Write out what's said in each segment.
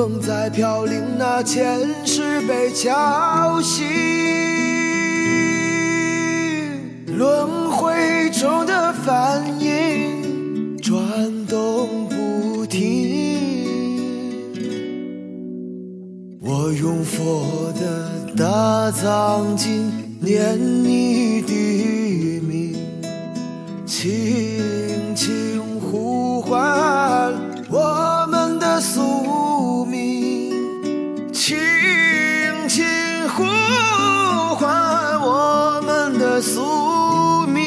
风在飘零，那前世被敲醒。轮回中的梵音转动不停，我用佛的大藏经念你的名，轻轻呼唤宿命。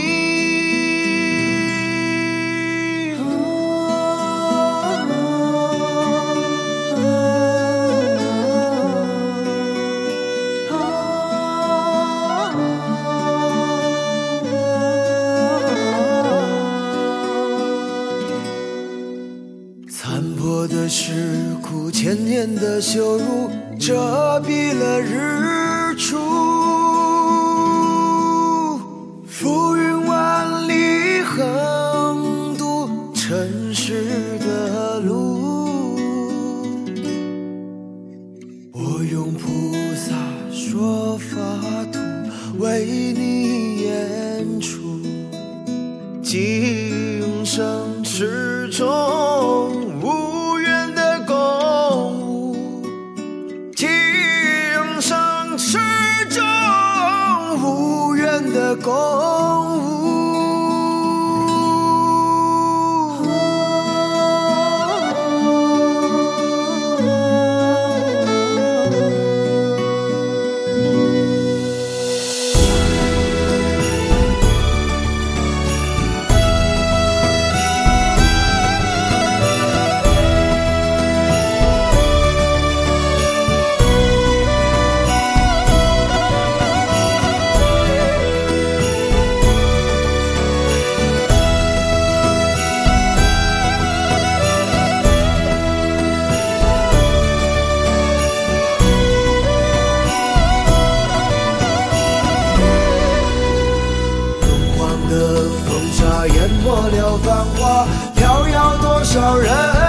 残破的石窟，千年的羞辱，遮蔽了日出。用菩萨说法图为你演出。今生池中无缘的共舞，今生池中无缘的共舞。飘摇多少人。